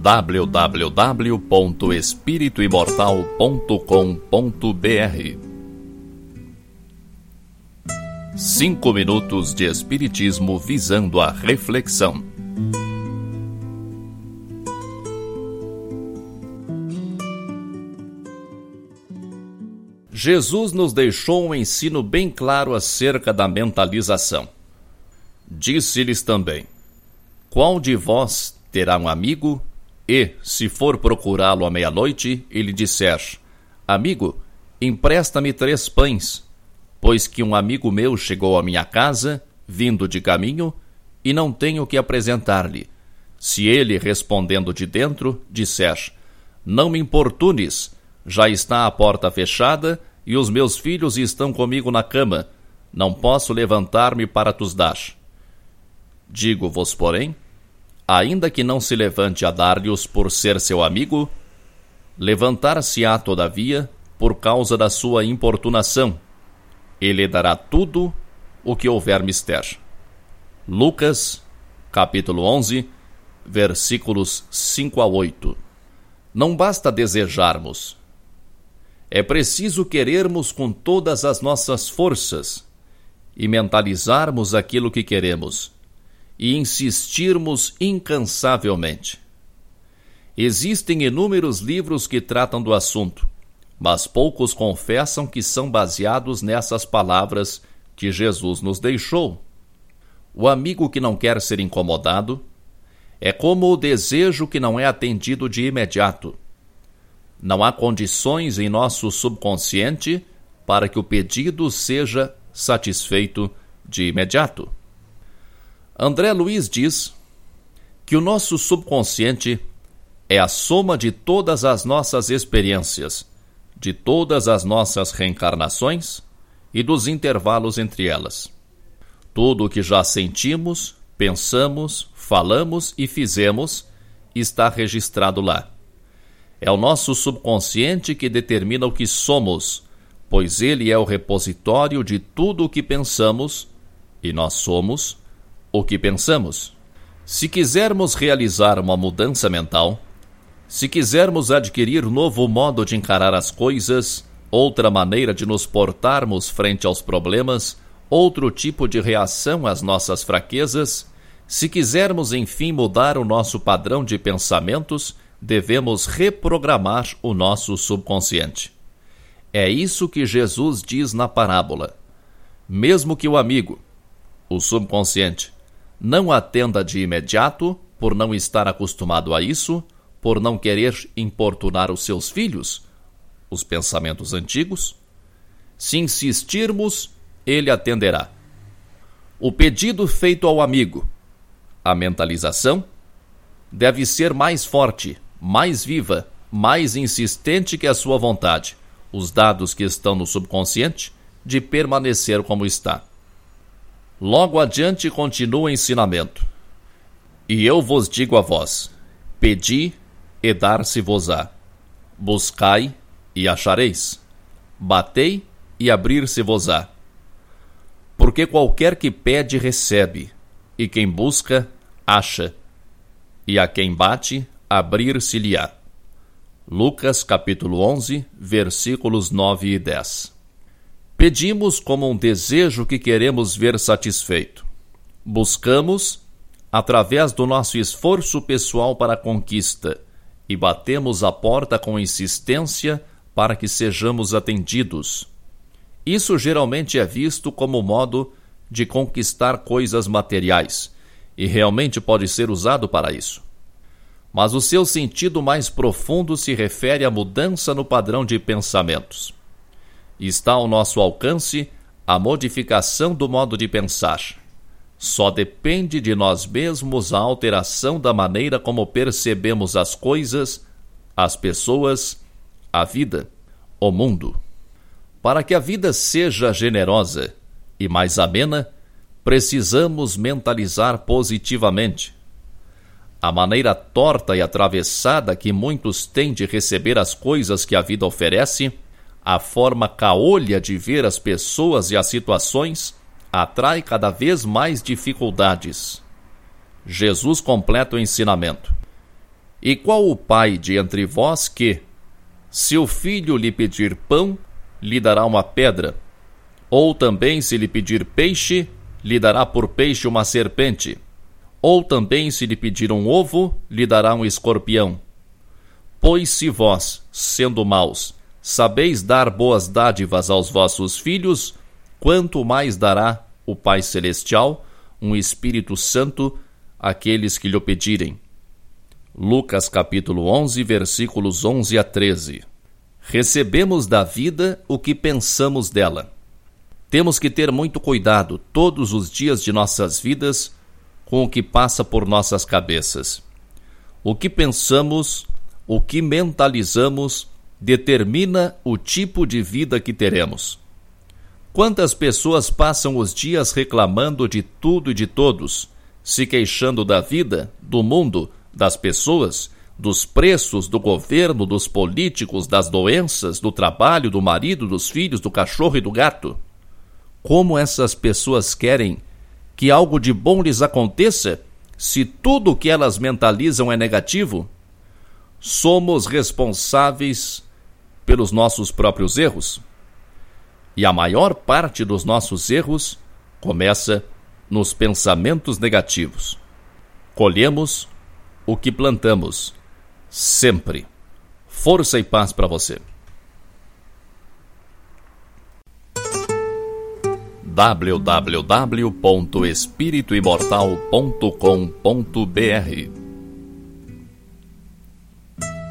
www.espirituimortal.com.br Cinco minutos de Espiritismo visando a reflexão. Jesus nos deixou um ensino bem claro acerca da mentalização. Disse-lhes também: Qual de vós terá um amigo e, se for procurá-lo à meia-noite, ele disser: Amigo, empresta-me três pães, pois que um amigo meu chegou à minha casa, vindo de caminho, e não tenho que apresentar-lhe. Se ele, respondendo de dentro, disser: Não me importunes, já está a porta fechada e os meus filhos estão comigo na cama, não posso levantar-me para tus dar. Digo-vos, porém, ainda que não se levante a dar-lhes por ser seu amigo, levantar-se-á, todavia, por causa da sua importunação, e lhe dará tudo o que houver mister. Lucas, capítulo 11, versículos 5 a 8. Não basta desejarmos. É preciso querermos com todas as nossas forças e mentalizarmos aquilo que queremos e insistirmos incansavelmente. Existem inúmeros livros que tratam do assunto, mas poucos confessam que são baseados nessas palavras que Jesus nos deixou. O amigo que não quer ser incomodado é como o desejo que não é atendido de imediato. Não há condições em nosso subconsciente para que o pedido seja satisfeito de imediato. André Luiz diz que o nosso subconsciente é a soma de todas as nossas experiências, de todas as nossas reencarnações e dos intervalos entre elas. Tudo o que já sentimos, pensamos, falamos e fizemos está registrado lá. É o nosso subconsciente que determina o que somos, pois ele é o repositório de tudo o que pensamos, e nós somos o que pensamos. Se quisermos realizar uma mudança mental, se quisermos adquirir novo modo de encarar as coisas, outra maneira de nos portarmos frente aos problemas, outro tipo de reação às nossas fraquezas, se quisermos enfim mudar o nosso padrão de pensamentos, devemos reprogramar o nosso subconsciente. É isso que Jesus diz na parábola. Mesmo que o amigo, o subconsciente, não atenda de imediato, por não estar acostumado a isso, por não querer importunar os seus filhos, os pensamentos antigos. Se insistirmos, ele atenderá. O pedido feito ao amigo, a mentalização, deve ser mais forte, mais viva, mais insistente que a sua vontade, os dados que estão no subconsciente, de permanecer como está. Logo adiante continua o ensinamento. E eu vos digo a vós: pedi e dar-se-vos-á. Buscai e achareis. Batei e abrir-se-vos-á. Porque qualquer que pede, recebe, e quem busca, acha, e a quem bate, abrir-se-lhe-á. Lucas capítulo 11, versículos 9 e 10. Pedimos como um desejo que queremos ver satisfeito. Buscamos através do nosso esforço pessoal para a conquista e batemos a porta com insistência para que sejamos atendidos. Isso geralmente é visto como modo de conquistar coisas materiais e realmente pode ser usado para isso. Mas o seu sentido mais profundo se refere à mudança no padrão de pensamentos está ao nosso alcance a modificação do modo de pensar. Só depende de nós mesmos a alteração da maneira como percebemos as coisas, as pessoas, a vida, o mundo. Para que a vida seja generosa e mais amena, precisamos mentalizar positivamente. A maneira torta e atravessada que muitos têm de receber as coisas que a vida oferece a forma caolha de ver as pessoas e as situações atrai cada vez mais dificuldades. Jesus completa o ensinamento. E qual o pai de entre vós que, se o filho lhe pedir pão, lhe dará uma pedra? Ou também, se lhe pedir peixe, lhe dará por peixe uma serpente? Ou também, se lhe pedir um ovo, lhe dará um escorpião? Pois se vós, sendo maus, sabeis dar boas dádivas aos vossos filhos, quanto mais dará o Pai Celestial um Espírito Santo àqueles que lhe pedirem. Lucas capítulo 11, versículos 11 a 13. Recebemos da vida o que pensamos dela. Temos que ter muito cuidado todos os dias de nossas vidas com o que passa por nossas cabeças. O que pensamos, o que mentalizamos, determina o tipo de vida que teremos. Quantas pessoas passam os dias reclamando de tudo e de todos, se queixando da vida, do mundo, das pessoas, dos preços, do governo, dos políticos, das doenças, do trabalho, do marido, dos filhos, do cachorro e do gato? Como essas pessoas querem que algo de bom lhes aconteça se tudo o que elas mentalizam é negativo? Somos responsáveis pelos nossos próprios erros. E a maior parte dos nossos erros começa nos pensamentos negativos. Colhemos o que plantamos, sempre. Força e paz para você. www.espirituimortal.com.br